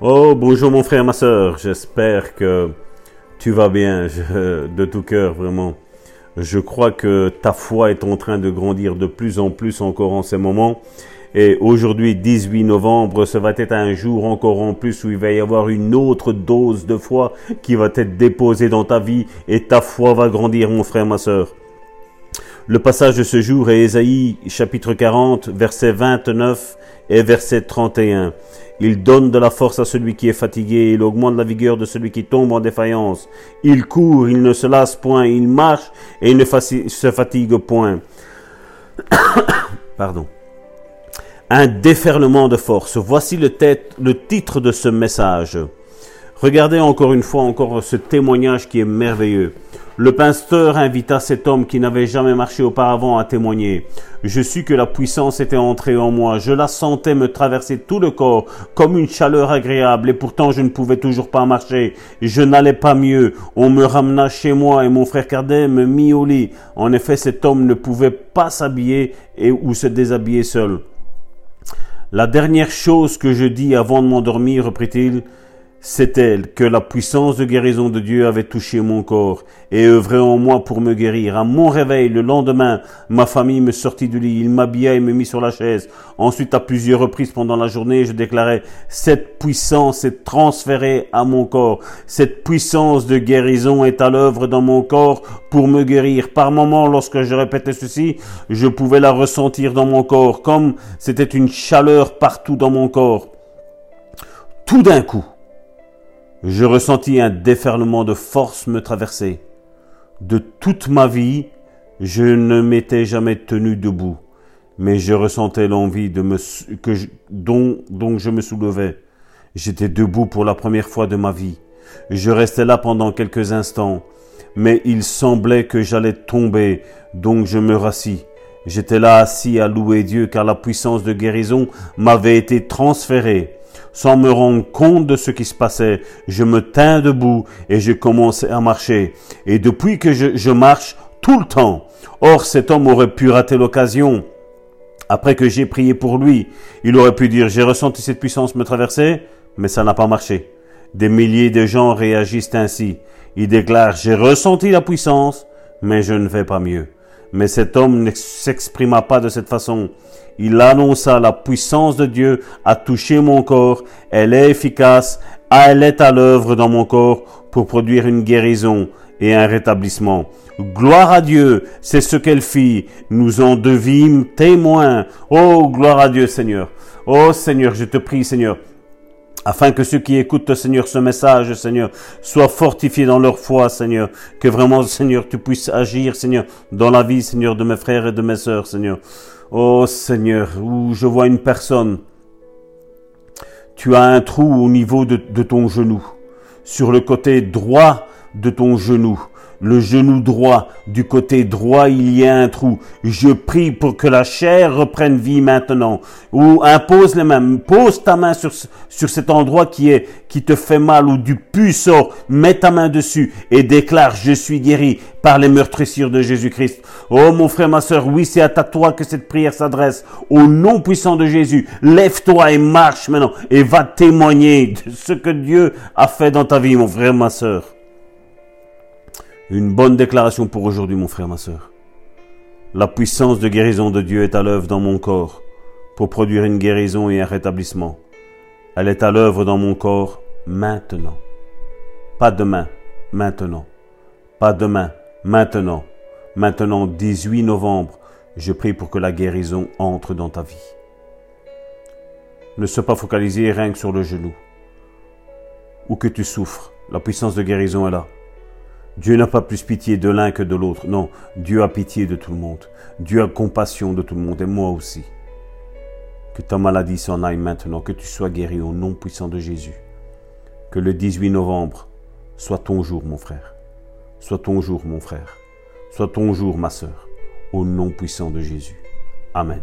Oh, bonjour mon frère, ma soeur. J'espère que tu vas bien je- de tout cœur, vraiment. Je crois que ta foi est en train de grandir de plus en plus encore en ces moments. Et aujourd'hui, 18 novembre, ce va être un jour encore en plus où il va y avoir une autre dose de foi qui va être déposée dans ta vie et ta foi va grandir, mon frère, ma soeur. Le passage de ce jour est Ésaïe chapitre 40, verset 29 et verset 31. Il donne de la force à celui qui est fatigué, il augmente la vigueur de celui qui tombe en défaillance. Il court, il ne se lasse point, il marche et il ne se fatigue point. Pardon. Un déferlement de force. Voici le, le titre de ce message. Regardez encore une fois encore ce témoignage qui est merveilleux. Le pasteur invita cet homme qui n'avait jamais marché auparavant à témoigner. Je sus que la puissance était entrée en moi. Je la sentais me traverser tout le corps comme une chaleur agréable et pourtant je ne pouvais toujours pas marcher. Je n'allais pas mieux. On me ramena chez moi et mon frère Cardet me mit au lit. En effet, cet homme ne pouvait pas s'habiller et ou se déshabiller seul. La dernière chose que je dis avant de m'endormir, reprit-il, c'était que la puissance de guérison de Dieu avait touché mon corps et œuvré en moi pour me guérir. À mon réveil, le lendemain, ma famille me sortit du lit, il m'habilla et me mit sur la chaise. Ensuite, à plusieurs reprises pendant la journée, je déclarais, cette puissance est transférée à mon corps. Cette puissance de guérison est à l'œuvre dans mon corps pour me guérir. Par moments, lorsque je répétais ceci, je pouvais la ressentir dans mon corps, comme c'était une chaleur partout dans mon corps. Tout d'un coup, je ressentis un déferlement de force me traverser. De toute ma vie, je ne m'étais jamais tenu debout, mais je ressentais l'envie de me, que je- dont, dont je me soulevais. J'étais debout pour la première fois de ma vie. Je restais là pendant quelques instants, mais il semblait que j'allais tomber, donc je me rassis. J'étais là assis à louer Dieu car la puissance de guérison m'avait été transférée. Sans me rendre compte de ce qui se passait, je me tins debout et je commençais à marcher. Et depuis que je, marche tout le temps, or cet homme aurait pu rater l'occasion. Après que j'ai prié pour lui, il aurait pu dire j'ai ressenti cette puissance me traverser, mais ça n'a pas marché. Des milliers de gens réagissent ainsi. Ils déclarent j'ai ressenti la puissance, mais je ne vais pas mieux. Mais cet homme ne s'exprima pas de cette façon. Il annonça la puissance de Dieu a touché mon corps, elle est efficace, elle est à l'œuvre dans mon corps pour produire une guérison et un rétablissement. Gloire à Dieu, c'est ce qu'elle fit. Nous en devîmes témoins. Oh, gloire à Dieu, Seigneur. Oh, Seigneur, je te prie, Seigneur, afin que ceux qui écoutent, Seigneur, ce message, Seigneur, soient fortifiés dans leur foi, Seigneur. Que vraiment, Seigneur, tu puisses agir, Seigneur, dans la vie, Seigneur, de mes frères et de mes sœurs, Seigneur. Oh, Seigneur, où je vois une personne, tu as un trou au niveau de, de ton genou, sur le côté droit de ton genou. Le genou droit, du côté droit, il y a un trou. Je prie pour que la chair reprenne vie maintenant. Ou impose les mains. Pose ta main sur, sur cet endroit qui est, qui te fait mal ou du pu sort. Mets ta main dessus et déclare, je suis guéri par les meurtrissures de Jésus-Christ. Oh, mon frère, ma soeur, oui, c'est à toi que cette prière s'adresse. Au nom puissant de Jésus, lève-toi et marche maintenant et va témoigner de ce que Dieu a fait dans ta vie, mon frère, ma soeur. Une bonne déclaration pour aujourd'hui, mon frère, ma soeur. La puissance de guérison de Dieu est à l'œuvre dans mon corps pour produire une guérison et un rétablissement. Elle est à l'œuvre dans mon corps maintenant. Pas demain, maintenant. Pas demain, maintenant. Maintenant, 18 novembre, je prie pour que la guérison entre dans ta vie. Ne sois pas focalisé rien que sur le genou. Ou que tu souffres, la puissance de guérison est là. Dieu n'a pas plus pitié de l'un que de l'autre. Non, Dieu a pitié de tout le monde. Dieu a compassion de tout le monde, et moi aussi. Que ta maladie s'en aille maintenant, que tu sois guéri au nom puissant de Jésus. Que le 18 novembre soit ton jour, mon frère. Soit ton jour, mon frère. Soit ton jour, ma sœur. Au nom puissant de Jésus. Amen.